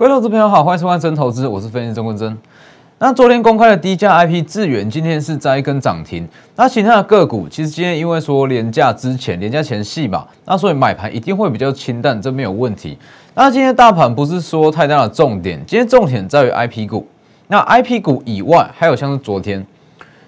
各位投资朋友好，欢迎收看真投资，我是分析师钟坤真。那昨天公开的低价 IP 智源，今天是在一根涨停。那其他的个股，其实今天因为说廉价之前、廉价前戏嘛，那所以买盘一定会比较清淡，这没有问题。那今天大盘不是说太大的重点，今天重点在于 IP 股。那 IP 股以外，还有像是昨天，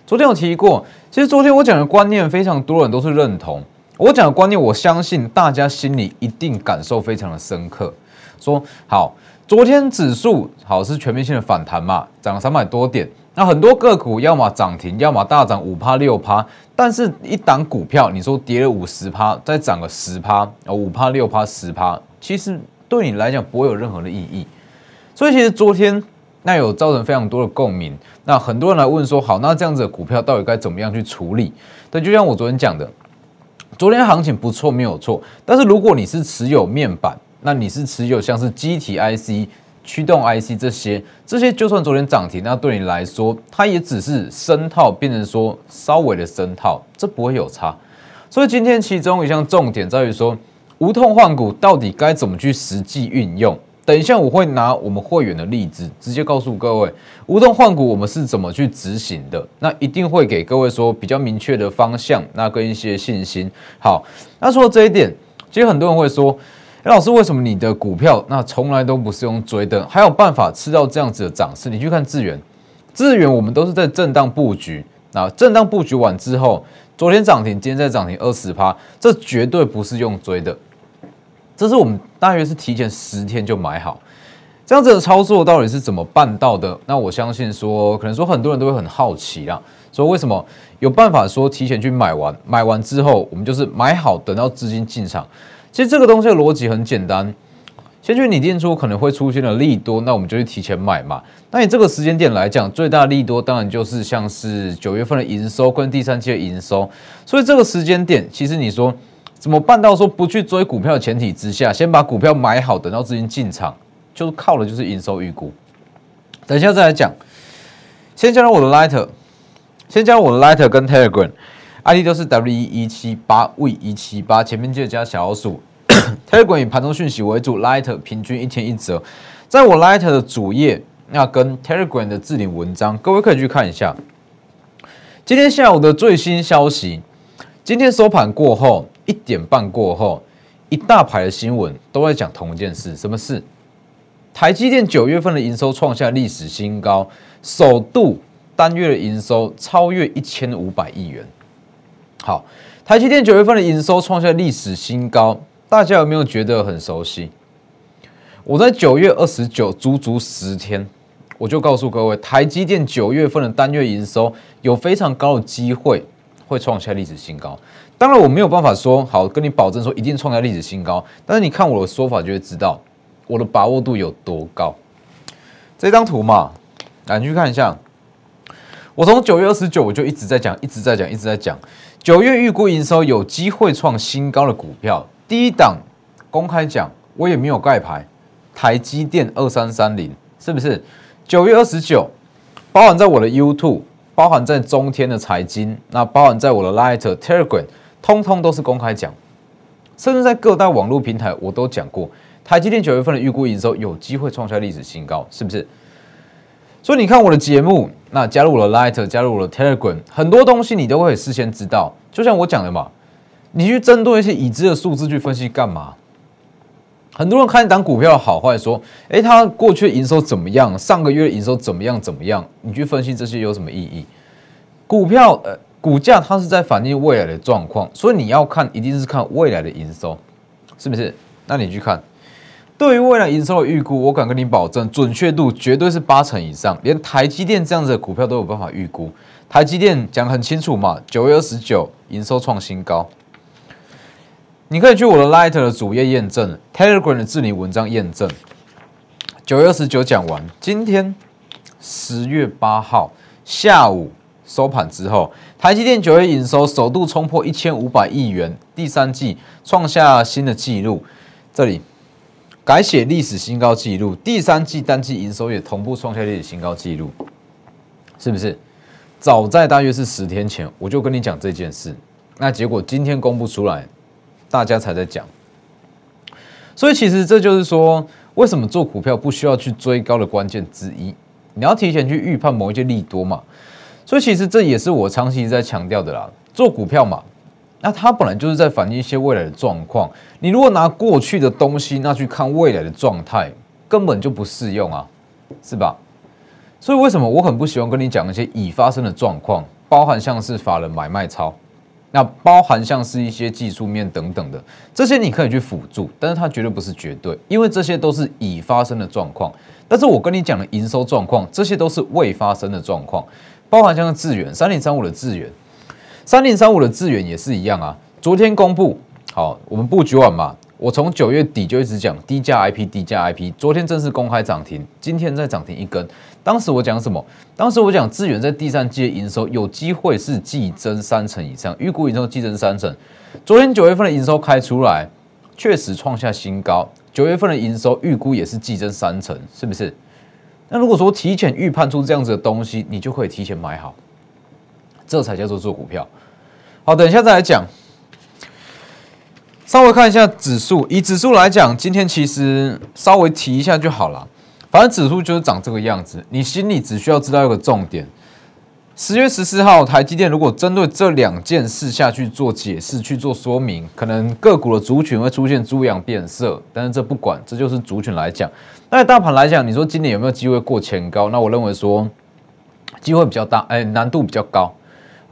昨天有提过，其实昨天我讲的观念，非常多人都是认同。我讲的观念，我相信大家心里一定感受非常的深刻。说好。昨天指数好是全面性的反弹嘛，涨了三百多点。那很多个股要么涨停，要么大涨五趴六趴。但是，一档股票你说跌了五十趴，再涨个十趴，哦五趴六趴十趴，其实对你来讲不会有任何的意义。所以，其实昨天那有造成非常多的共鸣。那很多人来问说，好，那这样子的股票到底该怎么样去处理？对，就像我昨天讲的，昨天行情不错，没有错。但是如果你是持有面板，那你是持有像是机体 IC、驱动 IC 这些，这些就算昨天涨停，那对你来说，它也只是深套，变成说稍微的深套，这不会有差。所以今天其中一项重点在于说，无痛换股到底该怎么去实际运用？等一下我会拿我们会员的例子，直接告诉各位，无痛换股我们是怎么去执行的。那一定会给各位说比较明确的方向，那跟一些信心。好，那说这一点，其实很多人会说。老师，为什么你的股票那从来都不是用追的，还有办法吃到这样子的涨势？你去看智源，智源我们都是在震荡布局，那震荡布局完之后，昨天涨停，今天再涨停二十趴，这绝对不是用追的，这是我们大约是提前十天就买好，这样子的操作到底是怎么办到的？那我相信说，可能说很多人都会很好奇啦，说为什么有办法说提前去买完，买完之后我们就是买好，等到资金进场。其实这个东西的逻辑很简单，先去拟定出可能会出现的利多，那我们就去提前买嘛。那你这个时间点来讲，最大利多当然就是像是九月份的营收跟第三季的营收。所以这个时间点，其实你说怎么办到说不去追股票的前提之下，先把股票买好，等到资金进场，就是靠的就是营收预估。等一下再来讲，先加入我的 Lighter，先加入我的 Lighter 跟 Telegram。ID 都是 W 一一七八 V 一七八，前面记得加小老鼠。Telegram 以盘中讯息为主，Light 平均一天一折。在我 Light 的主页，那跟 Telegram 的置顶文章，各位可以去看一下。今天下午的最新消息，今天收盘过后一点半过后，一大排的新闻都在讲同一件事，什么事？台积电九月份的营收创下历史新高，首度单月的营收超越一千五百亿元。好，台积电九月份的营收创下历史新高，大家有没有觉得很熟悉？我在九月二十九，足足十天，我就告诉各位，台积电九月份的单月营收有非常高的机会会创下历史新高。当然，我没有办法说好跟你保证说一定创下历史新高，但是你看我的说法就会知道我的把握度有多高。这张图嘛，来你去看一下，我从九月二十九我就一直在讲，一直在讲，一直在讲。九月预估营收有机会创新高的股票，第一档公开讲，我也没有盖牌，台积电二三三零是不是？九月二十九，包含在我的 YouTube，包含在中天的财经，那包含在我的 Light Telegram，通通都是公开讲，甚至在各大网络平台我都讲过，台积电九月份的预估营收有机会创下历史新高，是不是？所以你看我的节目，那加入了 Light，加入了 Telegram，很多东西你都会事先知道。就像我讲的嘛，你去针对一些已知的数字去分析干嘛？很多人看一档股票好坏，说，诶，它过去营收怎么样？上个月营收怎么样？怎么样？你去分析这些有什么意义？股票呃，股价它是在反映未来的状况，所以你要看，一定是看未来的营收，是不是？那你去看。对于未来营收的预估，我敢跟你保证，准确度绝对是八成以上。连台积电这样子的股票都有办法预估。台积电讲很清楚嘛，九月二十九营收创新高。你可以去我的 Light 的主页验证，Telegram 的治理文章验证。九月二十九讲完，今天十月八号下午收盘之后，台积电九月营收首度冲破一千五百亿元，第三季创下新的纪录。这里。改写历史新高纪录，第三季单季营收也同步创下历史新高纪录，是不是？早在大约是十天前，我就跟你讲这件事，那结果今天公布出来，大家才在讲。所以其实这就是说，为什么做股票不需要去追高的关键之一？你要提前去预判某一些利多嘛。所以其实这也是我长期在强调的啦。做股票嘛，那它本来就是在反映一些未来的状况。你如果拿过去的东西，那去看未来的状态，根本就不适用啊，是吧？所以为什么我很不喜欢跟你讲一些已发生的状况，包含像是法人买卖超，那包含像是一些技术面等等的这些，你可以去辅助，但是它绝对不是绝对，因为这些都是已发生的状况。但是我跟你讲的营收状况，这些都是未发生的状况，包含像智远三零三五的智远，三零三五的智远也是一样啊。昨天公布好，我们布局完嘛。我从九月底就一直讲低价 IP，低价 IP。昨天正式公开涨停，今天再涨停一根。当时我讲什么？当时我讲智源在第三季的营收有机会是季增三成以上，预估营收季增三成。昨天九月份的营收开出来，确实创下新高。九月份的营收预估也是季增三成，是不是？那如果说提前预判出这样子的东西，你就可以提前买好，这才叫做做股票。好，等一下再来讲。稍微看一下指数，以指数来讲，今天其实稍微提一下就好了。反正指数就是长这个样子，你心里只需要知道一个重点：十月十四号，台积电如果针对这两件事下去做解释、去做说明，可能个股的族群会出现猪羊变色。但是这不管，这就是族群来讲。那大盘来讲，你说今年有没有机会过前高？那我认为说机会比较大，哎，难度比较高。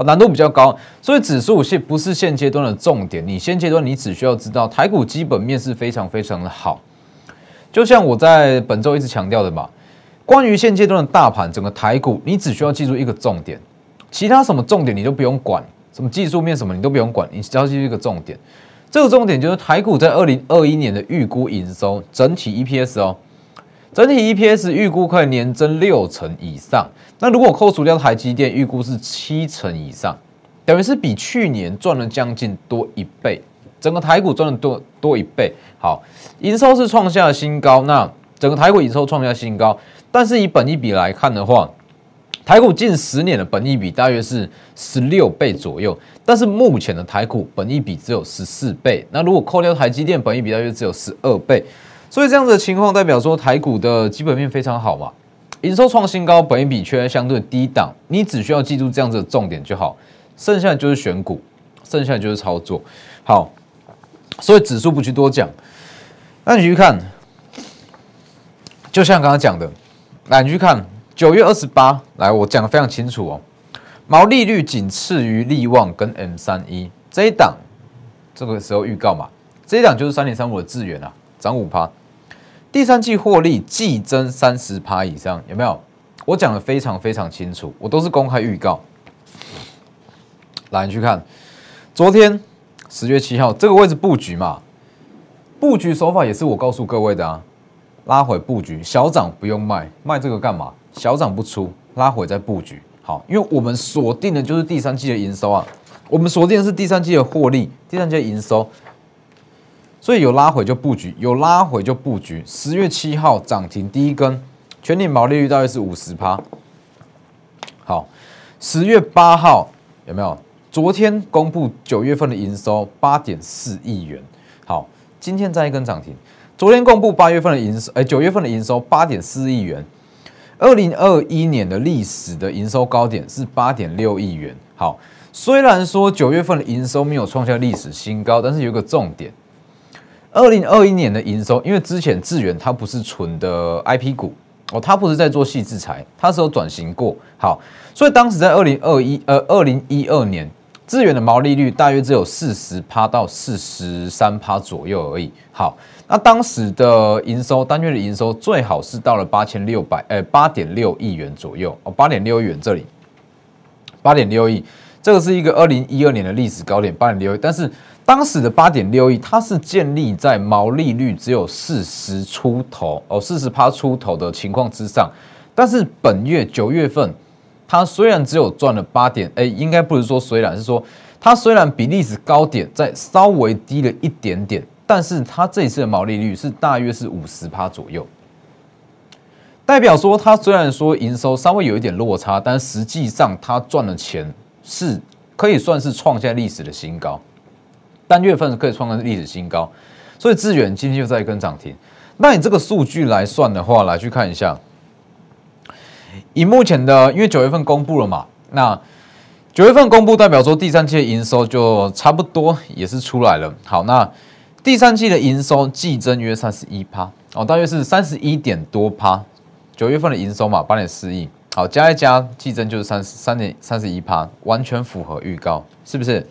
难度比较高，所以指数现不是现阶段的重点。你现阶段你只需要知道台股基本面是非常非常的好，就像我在本周一直强调的嘛。关于现阶段的大盘，整个台股，你只需要记住一个重点，其他什么重点你都不用管，什么技术面什么你都不用管，你只要记住一个重点。这个重点就是台股在二零二一年的预估营收整体 EPS 哦。整体 EPS 预估可以年增六成以上，那如果扣除掉台积电，预估是七成以上，等于是比去年赚了将近多一倍，整个台股赚了多多一倍。好，营收是创下了新高，那整个台股营收创下新高，但是以本益比来看的话，台股近十年的本益比大约是十六倍左右，但是目前的台股本益比只有十四倍，那如果扣掉台积电，本益比大约只有十二倍。所以这样子的情况代表说台股的基本面非常好嘛，营收创新高，本益比却相对低档，你只需要记住这样子的重点就好，剩下就是选股，剩下就是操作。好，所以指数不去多讲，那你去看，就像刚刚讲的，来你去看九月二十八，来我讲的非常清楚哦，毛利率仅次于利旺跟 M 三一这一档，这个时候预告嘛，这一档就是三点三五的资源啊，涨五趴。第三季获利季增三十趴以上，有没有？我讲的非常非常清楚，我都是公开预告。来，你去看，昨天十月七号这个位置布局嘛，布局手法也是我告诉各位的啊。拉回布局，小涨不用卖，卖这个干嘛？小涨不出，拉回再布局。好，因为我们锁定的就是第三季的营收啊，我们锁定的是第三季的获利，第三季的营收。所以有拉回就布局，有拉回就布局。十月七号涨停第一根，全年毛利率大约是五十趴。好，十月八号有没有？昨天公布九月份的营收八点四亿元。好，今天再一根涨停。昨天公布八月份的营收，哎，九月份的营收八点四亿元。二零二一年的历史的营收高点是八点六亿元。好，虽然说九月份的营收没有创下历史新高，但是有个重点。二零二一年的营收，因为之前智远它不是纯的 IP 股哦，它不是在做细制裁，它是有转型过。好，所以当时在二零二一呃二零一二年，智远的毛利率大约只有四十趴到四十三趴左右而已。好，那当时的营收单月的营收最好是到了八千六百呃八点六亿元左右哦，八点六亿元这里，八点六亿，这个是一个二零一二年的历史高点，八点六亿，但是。当时的八点六亿，它是建立在毛利率只有四十出头哦，四十趴出头的情况之上。但是本月九月份，它虽然只有赚了八点，哎，应该不是说虽然是说它虽然比历史高点在稍微低了一点点，但是它这一次的毛利率是大约是五十趴左右，代表说它虽然说营收稍微有一点落差，但实际上它赚的钱是可以算是创下历史的新高。单月份可以创个历史新高，所以资源今天又在一根涨停。那你这个数据来算的话，来去看一下，以目前的，因为九月份公布了嘛，那九月份公布代表说第三季的营收就差不多也是出来了。好，那第三季的营收季增约三十一趴哦，大约是三十一点多趴。九月份的营收嘛，八点四亿，好加一加，季增就是三十三点三十一趴，完全符合预告，是不是？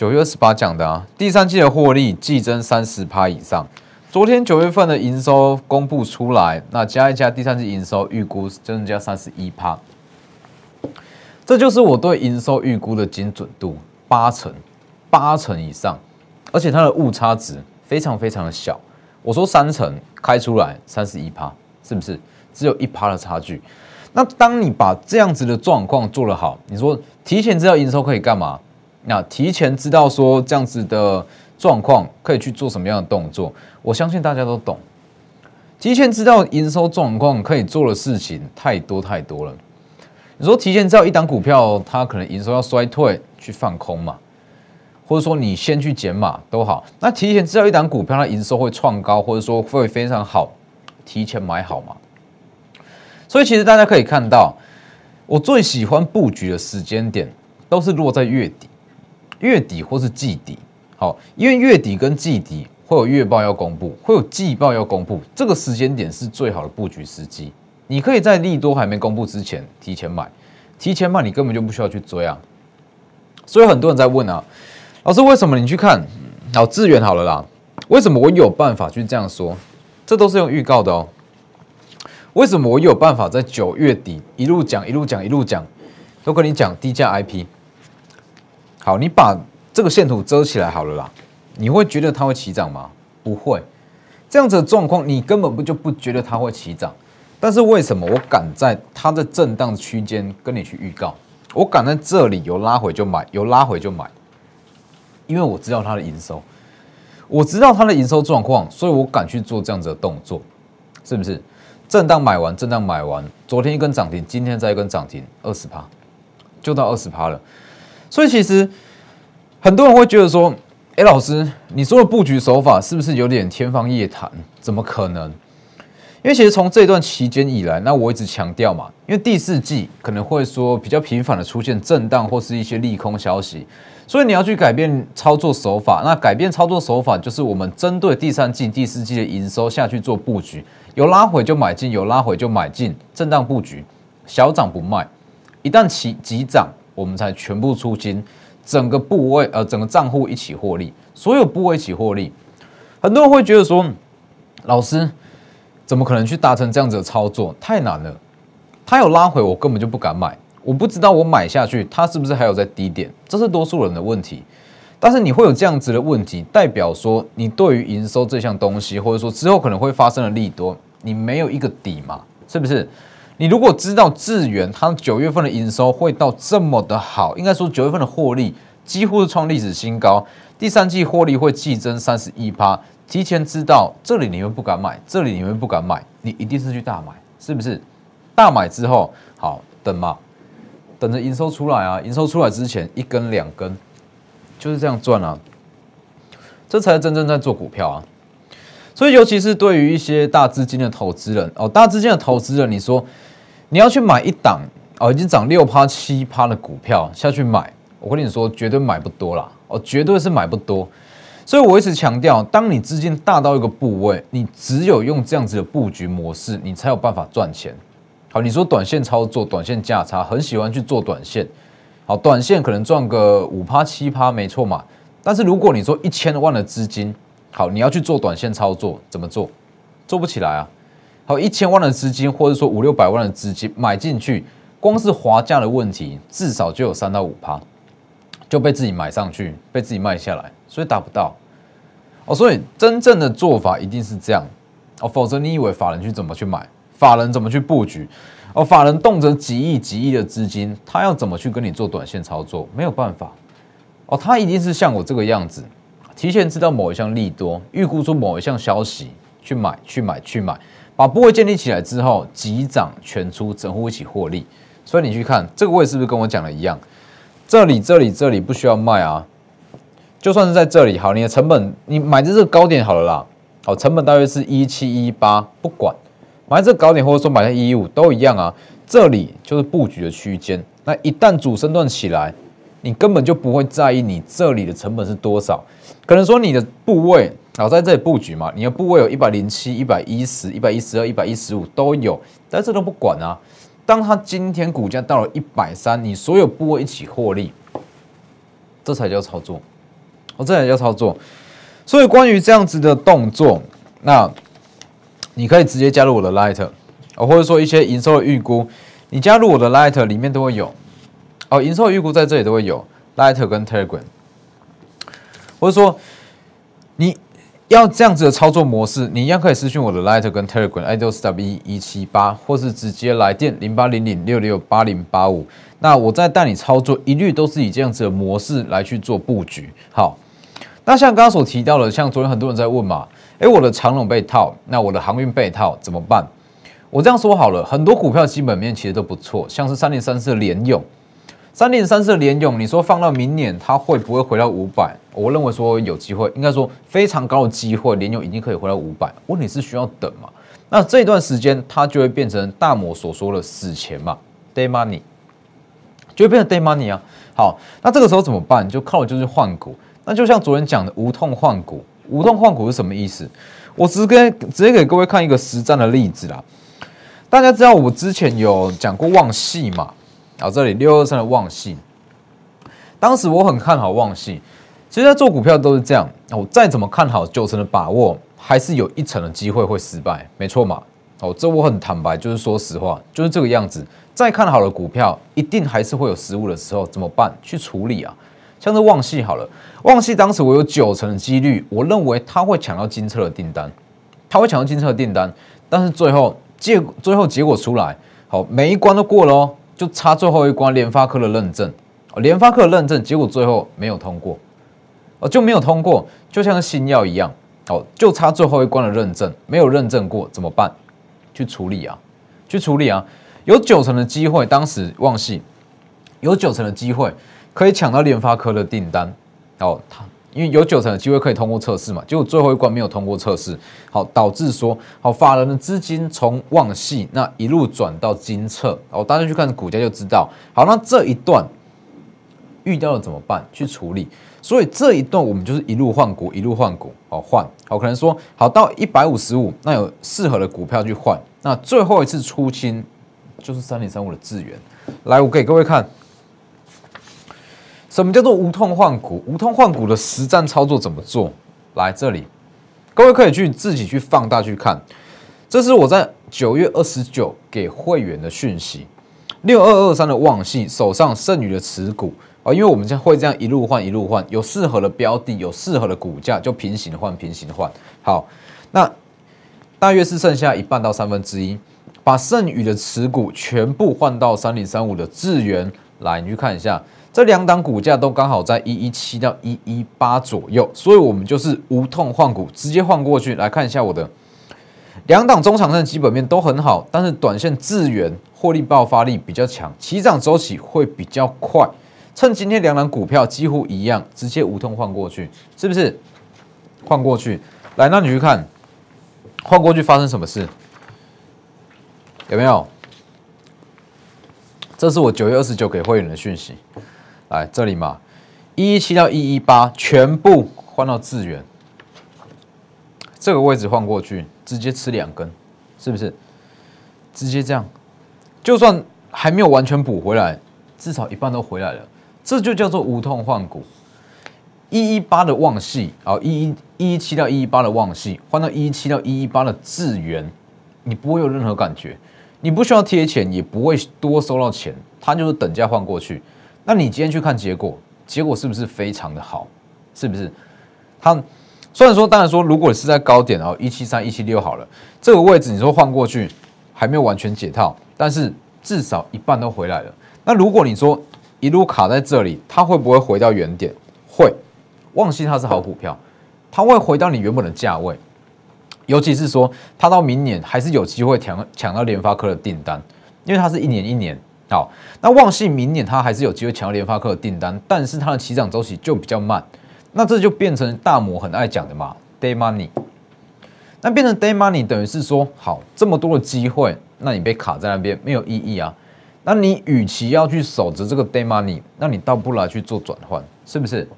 九月二十八讲的啊，第三季的获利季增三十趴以上。昨天九月份的营收公布出来，那加一加第三季营收预估增加三十一趴，这就是我对营收预估的精准度八成，八成以上，而且它的误差值非常非常的小。我说三成开出来三十一趴，是不是只有一趴的差距？那当你把这样子的状况做得好，你说提前知道营收可以干嘛？那提前知道说这样子的。状况可以去做什么样的动作？我相信大家都懂。提前知道营收状况可以做的事情太多太多了。你说提前知道一档股票它可能营收要衰退，去放空嘛？或者说你先去减码都好。那提前知道一档股票它营收会创高，或者说会非常好，提前买好嘛？所以其实大家可以看到，我最喜欢布局的时间点都是落在月底、月底或是季底。好，因为月底跟季底会有月报要公布，会有季报要公布，这个时间点是最好的布局时机。你可以在利多还没公布之前提前买，提前买你根本就不需要去追啊。所以很多人在问啊，老师为什么你去看好资源好了啦？为什么我有办法去这样说？这都是用预告的哦。为什么我有办法在九月底一路讲一路讲一路讲，都跟你讲低价 IP？好，你把。这个线图遮起来好了啦，你会觉得它会起涨吗？不会，这样子的状况你根本不就不觉得它会起涨。但是为什么我敢在它的震荡区间跟你去预告？我敢在这里有拉回就买，有拉回就买，因为我知道它的营收，我知道它的营收状况，所以我敢去做这样子的动作，是不是？震荡买完，震荡买完，昨天一根涨停，今天再一根涨停，二十趴，就到二十趴了。所以其实。很多人会觉得说：“哎，老师，你说的布局手法是不是有点天方夜谭？怎么可能？因为其实从这段期间以来，那我一直强调嘛，因为第四季可能会说比较频繁的出现震荡或是一些利空消息，所以你要去改变操作手法。那改变操作手法就是我们针对第三季、第四季的营收下去做布局，有拉回就买进，有拉回就买进，震荡布局，小涨不卖，一旦起急涨，我们才全部出金。”整个部位，呃，整个账户一起获利，所有部位一起获利。很多人会觉得说，老师怎么可能去达成这样子的操作？太难了。他有拉回，我根本就不敢买。我不知道我买下去，它是不是还有在低点？这是多数人的问题。但是你会有这样子的问题，代表说你对于营收这项东西，或者说之后可能会发生的利多，你没有一个底嘛？是不是？你如果知道智源它九月份的营收会到这么的好，应该说九月份的获利几乎是创历史新高，第三季获利会季增三十一趴，提前知道这里你们不敢买，这里你们不敢买，你一定是去大买，是不是？大买之后好等嘛，等着营收出来啊，营收出来之前一根两根就是这样赚啊，这才是真正在做股票啊。所以尤其是对于一些大资金的投资人哦，大资金的投资人，你说。你要去买一档哦，已经涨六趴七趴的股票下去买，我跟你说绝对买不多啦，哦，绝对是买不多。所以我一直强调，当你资金大到一个部位，你只有用这样子的布局模式，你才有办法赚钱。好，你说短线操作、短线价差，很喜欢去做短线，好，短线可能赚个五趴七趴，没错嘛。但是如果你说一千万的资金，好，你要去做短线操作，怎么做？做不起来啊。好，一千万的资金，或者说五六百万的资金买进去，光是滑价的问题，至少就有三到五趴就被自己买上去，被自己卖下来，所以达不到哦。所以真正的做法一定是这样哦，否则你以为法人去怎么去买，法人怎么去布局哦？法人动辄几亿、几亿的资金，他要怎么去跟你做短线操作？没有办法哦，他一定是像我这个样子，提前知道某一项利多，预估出某一项消息，去买、去买、去买。把部位建立起来之后，急涨全出，整户一起获利。所以你去看这个位是不是跟我讲的一样？这里、这里、这里不需要卖啊。就算是在这里，好，你的成本你买在这个高点好了啦。好，成本大约是一七一八，不管买在这高点或者说买在一一五都一样啊。这里就是布局的区间，那一旦主升段起来，你根本就不会在意你这里的成本是多少。可能说你的部位好在这里布局嘛，你的部位有一百零七、一百一十、一百一十二、一百一十五都有，但这都不管啊。当它今天股价到了一百三，你所有部位一起获利，这才叫操作。我这才叫操作。所以关于这样子的动作，那你可以直接加入我的 Light。或者说一些营收的预估，你加入我的 Light 里面都会有哦，营收预估在这里都会有 Lighter 跟 Telegram，或者说你要这样子的操作模式，你一样可以私讯我的 Lighter 跟 Telegram i d o s w 一七八，或是直接来电零八零零六六八零八五，那我在带你操作，一律都是以这样子的模式来去做布局。好，那像刚刚所提到的，像昨天很多人在问嘛，诶，我的长龙被套，那我的航运被套怎么办？我这样说好了，很多股票基本面其实都不错，像是三零三四的联勇，三零三四的联勇，你说放到明年它会不会回到五百？我认为说有机会，应该说非常高的机会，联勇已经可以回到五百。问题是需要等嘛？那这段时间它就会变成大摩所说的死钱嘛，day money，就会变成 day money 啊。好，那这个时候怎么办？就靠就是换股。那就像昨天讲的无痛换股，无痛换股是什么意思？我直接直接给各位看一个实战的例子啦。大家知道我之前有讲过旺系嘛？啊，这里六二三的旺系，当时我很看好旺系。其实，在做股票都是这样，我再怎么看好九成的把握，还是有一成的机会会失败，没错嘛？哦，这我很坦白，就是说实话，就是这个样子。再看好的股票，一定还是会有失误的时候，怎么办？去处理啊！像是旺系好了，旺系当时我有九成的几率，我认为它会抢到金车的订单，它会抢到金车的订单，但是最后。结最后结果出来，好，每一关都过了哦，就差最后一关联发科的认证，联发科的认证结果最后没有通过，哦，就没有通过，就像新药一样，哦，就差最后一关的认证，没有认证过怎么办？去处理啊，去处理啊，有九成的机会，当时忘记有九成的机会可以抢到联发科的订单，哦，他。因为有九成的机会可以通过测试嘛，结果最后一关没有通过测试，好导致说好法人的资金从旺系那一路转到金测，哦大家去看股价就知道。好，那这一段遇到了怎么办？去处理。所以这一段我们就是一路换股，一路换股，好换。好，可能说好到一百五十五，那有适合的股票去换。那最后一次出清就是三零三五的资源。来，我给各位看。什么叫做无痛换股？无痛换股的实战操作怎么做？来这里，各位可以去自己去放大去看。这是我在九月二十九给会员的讯息。六二二三的旺系手上剩余的持股啊，因为我们将会这样一路换一路换，有适合的标的，有适合的股价，就平行换平行换。好，那大约是剩下一半到三分之一，把剩余的持股全部换到三零三五的智源来，你去看一下。这两档股价都刚好在一一七到一一八左右，所以我们就是无痛换股，直接换过去。来看一下我的两档中长线基本面都很好，但是短线资源获利爆发力比较强，起涨周期会比较快。趁今天两档股票几乎一样，直接无痛换过去，是不是？换过去，来，那你去看换过去发生什么事？有没有？这是我九月二十九给会员的讯息。来这里嘛，一一七到一一八全部换到智源，这个位置换过去，直接吃两根，是不是？直接这样，就算还没有完全补回来，至少一半都回来了，这就叫做无痛换股。一一八的旺系啊，一一一一七到一一八的旺系换到一一七到一一八的智源，你不会有任何感觉，你不需要贴钱，也不会多收到钱，它就是等价换过去。那你今天去看结果，结果是不是非常的好？是不是？它虽然说，当然说，如果是在高点哦，一七三、一七六好了，这个位置你说换过去还没有完全解套，但是至少一半都回来了。那如果你说一路卡在这里，它会不会回到原点？会。旺信它是好股票，它会回到你原本的价位。尤其是说，它到明年还是有机会抢抢到联发科的订单，因为它是一年一年。好，那旺信明年它还是有机会抢到联发科的订单，但是它的起涨周期就比较慢，那这就变成大摩很爱讲的嘛，day money。那变成 day money 等于是说，好这么多的机会，那你被卡在那边没有意义啊。那你与其要去守着这个 day money，那你倒不如来去做转换，是不是？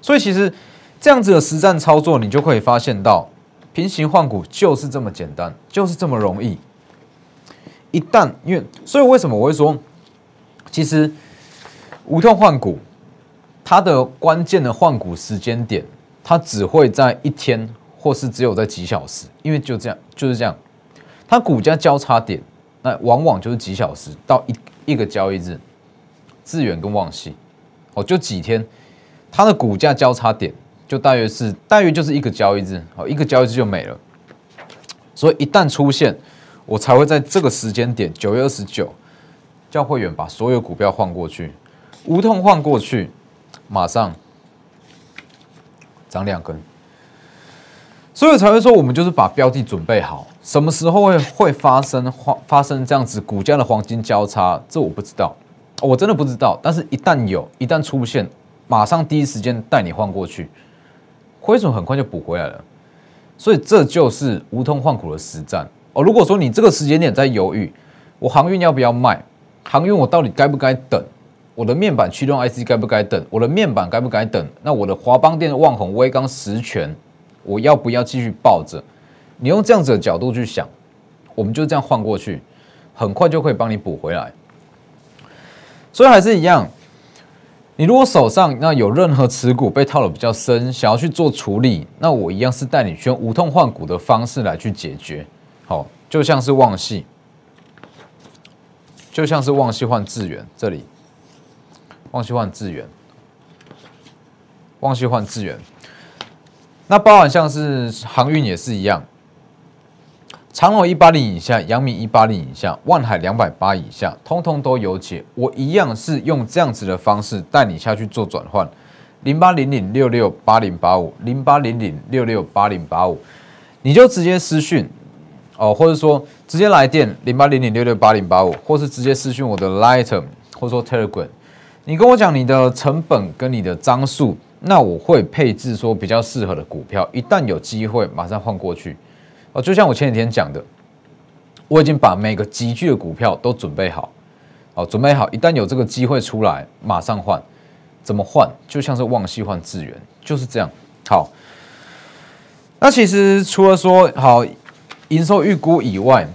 所以其实这样子的实战操作，你就可以发现到，平行换股就是这么简单，就是这么容易。一旦因为，所以为什么我会说，其实无痛换股，它的关键的换股时间点，它只会在一天，或是只有在几小时，因为就这样，就是这样，它股价交叉点。那往往就是几小时到一一个交易日，资源跟旺系，哦，就几天，它的股价交叉点就大约是大约就是一个交易日，哦，一个交易日就没了。所以一旦出现，我才会在这个时间点九月二十九叫会员把所有股票换过去，无痛换过去，马上涨两根。所以才会说，我们就是把标的准备好，什么时候会会发生发发生这样子股价的黄金交叉，这我不知道，我真的不知道。但是，一旦有，一旦出现，马上第一时间带你换过去，亏损很快就补回来了。所以，这就是无痛换股的实战哦。如果说你这个时间点在犹豫，我航运要不要卖？航运我到底该不该等？我的面板驱动 IC 该不该等？我的面板该不该等？那我的华邦电、旺宏、威刚、实权。我要不要继续抱着？你用这样子的角度去想，我们就这样换过去，很快就可以帮你补回来。所以还是一样，你如果手上那有任何持股被套的比较深，想要去做处理，那我一样是带你去用无痛换股的方式来去解决。好，就像是旺系，就像是旺系换智源这里，旺系换智源，旺系换智源。那包含像是航运也是一样，长龙一八零以下，阳明一八零以下，万海两百八以下，通通都有解。我一样是用这样子的方式带你下去做转换，零八零零六六八零八五，零八零零六六八零八五，你就直接私讯哦，或者说直接来电零八零零六六八零八五，或是直接私讯我的 Light，或者说 Telegram，你跟我讲你的成本跟你的张数。那我会配置说比较适合的股票，一旦有机会马上换过去哦。就像我前几天讲的，我已经把每个集聚的股票都准备好，哦，准备好，一旦有这个机会出来，马上换。怎么换？就像是旺系换资源，就是这样。好，那其实除了说好营收预估以外，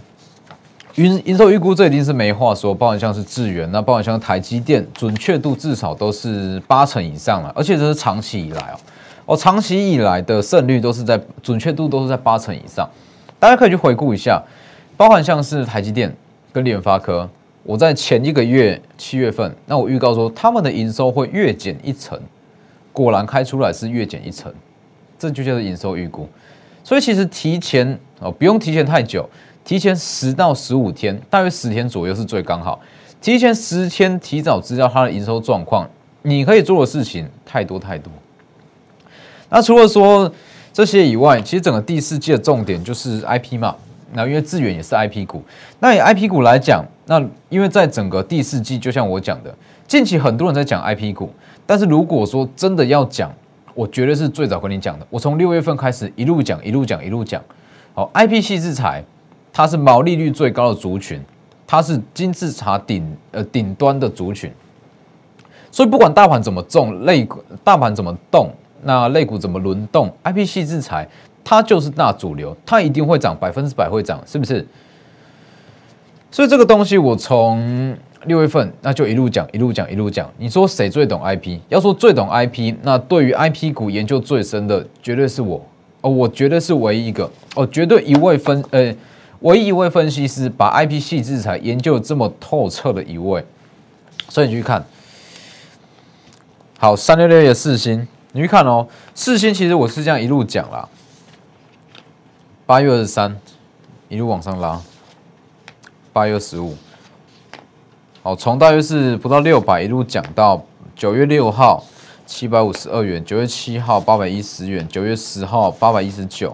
营营收预估这一定是没话说，包含像是智源，那包含像台积电，准确度至少都是八成以上了，而且这是长期以来哦，哦，长期以来的胜率都是在准确度都是在八成以上，大家可以去回顾一下，包含像是台积电跟联发科，我在前一个月七月份，那我预告说他们的营收会月减一成，果然开出来是月减一成，这就叫做营收预估，所以其实提前哦，不用提前太久。提前十到十五天，大约十天左右是最刚好。提前十天，提早知道它的营收状况，你可以做的事情太多太多。那除了说这些以外，其实整个第四季的重点就是 IP 嘛。那因为智远也是 IP 股，那以 IP 股来讲，那因为在整个第四季，就像我讲的，近期很多人在讲 IP 股，但是如果说真的要讲，我绝对是最早跟你讲的。我从六月份开始一路讲，一路讲，一路讲。好，IP 系制裁。它是毛利率最高的族群，它是金字塔顶呃顶端的族群，所以不管大盘怎么重，类大盘怎么动，那类股怎么轮动，I P 系制裁它就是大主流，它一定会涨，百分之百会涨，是不是？所以这个东西我从六月份那就一路讲，一路讲，一路讲。你说谁最懂 I P？要说最懂 I P，那对于 I P 股研究最深的绝对是我哦，我绝对是唯一一个哦，绝对一位分呃。唯一一位分析师把 IP 系制裁研究这么透彻的一位，所以你去看，好三六六的四星，你去看哦，四星其实我是这样一路讲啦，八月二十三一路往上拉，八月十五，好从大约是不到六百一路讲到九月六号七百五十二元，九月七号八百一十元，九月十号八百一十九。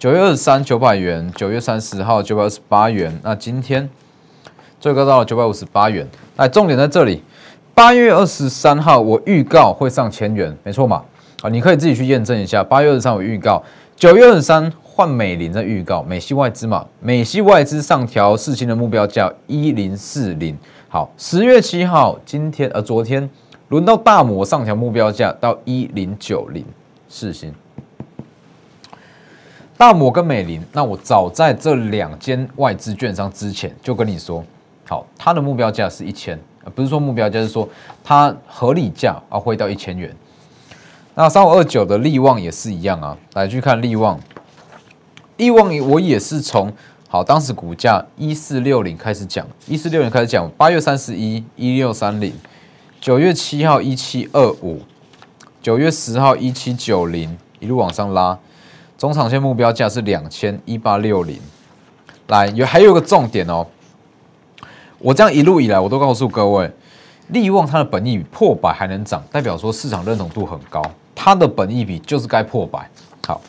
九月二十三九百元，九月三十号九百二十八元。那今天最高到了九百五十八元。哎，重点在这里，八月二十三号我预告会上千元，没错嘛？啊，你可以自己去验证一下。八月二十三我预告，九月二十三换美林在预告美系外资嘛，美系外资上调四星的目标价一零四零。好，十月七号，今天呃昨天轮到大摩上调目标价到一零九零四星。大摩跟美林，那我早在这两间外资券商之前就跟你说，好，它的目标价是一千，不是说目标价，是说它合理价啊会到一千元。那三五二九的利旺也是一样啊，来去看利旺，利旺我也是从好当时股价一四六零开始讲，一四六零开始讲，八月三十一一六三零，九月七号一七二五，九月十号一七九零，一路往上拉。中长线目标价是两千一八六零，来有还有个重点哦，我这样一路以来我都告诉各位，利旺它的本益比破百还能涨，代表说市场认同度很高，它的本益比就是该破百。好，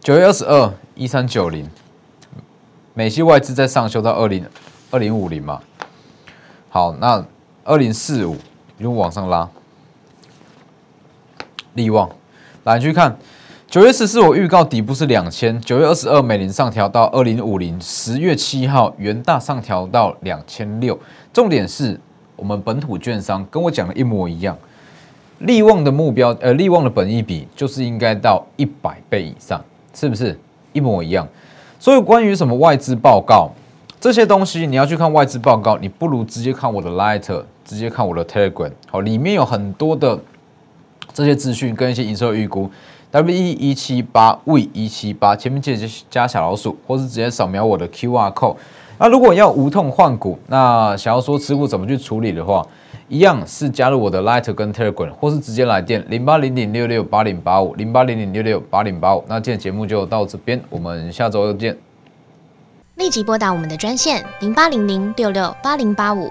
九月二十二一三九零，美系外资在上修到二零二零五零嘛，好，那二零四五一路往上拉，利旺来去看。九月十四，我预告底部是两千。九月二十二，美林上调到二零五零。十月七号，元大上调到两千六。重点是我们本土券商跟我讲的一模一样，利旺的目标，呃，利旺的本益比就是应该到一百倍以上，是不是一模一样？所以关于什么外资报告这些东西，你要去看外资报告，你不如直接看我的 Light，直接看我的 Telegram，好，里面有很多的这些资讯跟一些营收预估。W E 一七八 V 一七八，前面记得加小老鼠，或是直接扫描我的 Q R code。那如果要无痛换股，那想要说持股怎么去处理的话，一样是加入我的 Light 跟 Telegram，或是直接来电零八零零六六八零八五零八零零六六八零八五。那今天节目就到这边，我们下周见。立即拨打我们的专线零八零零六六八零八五。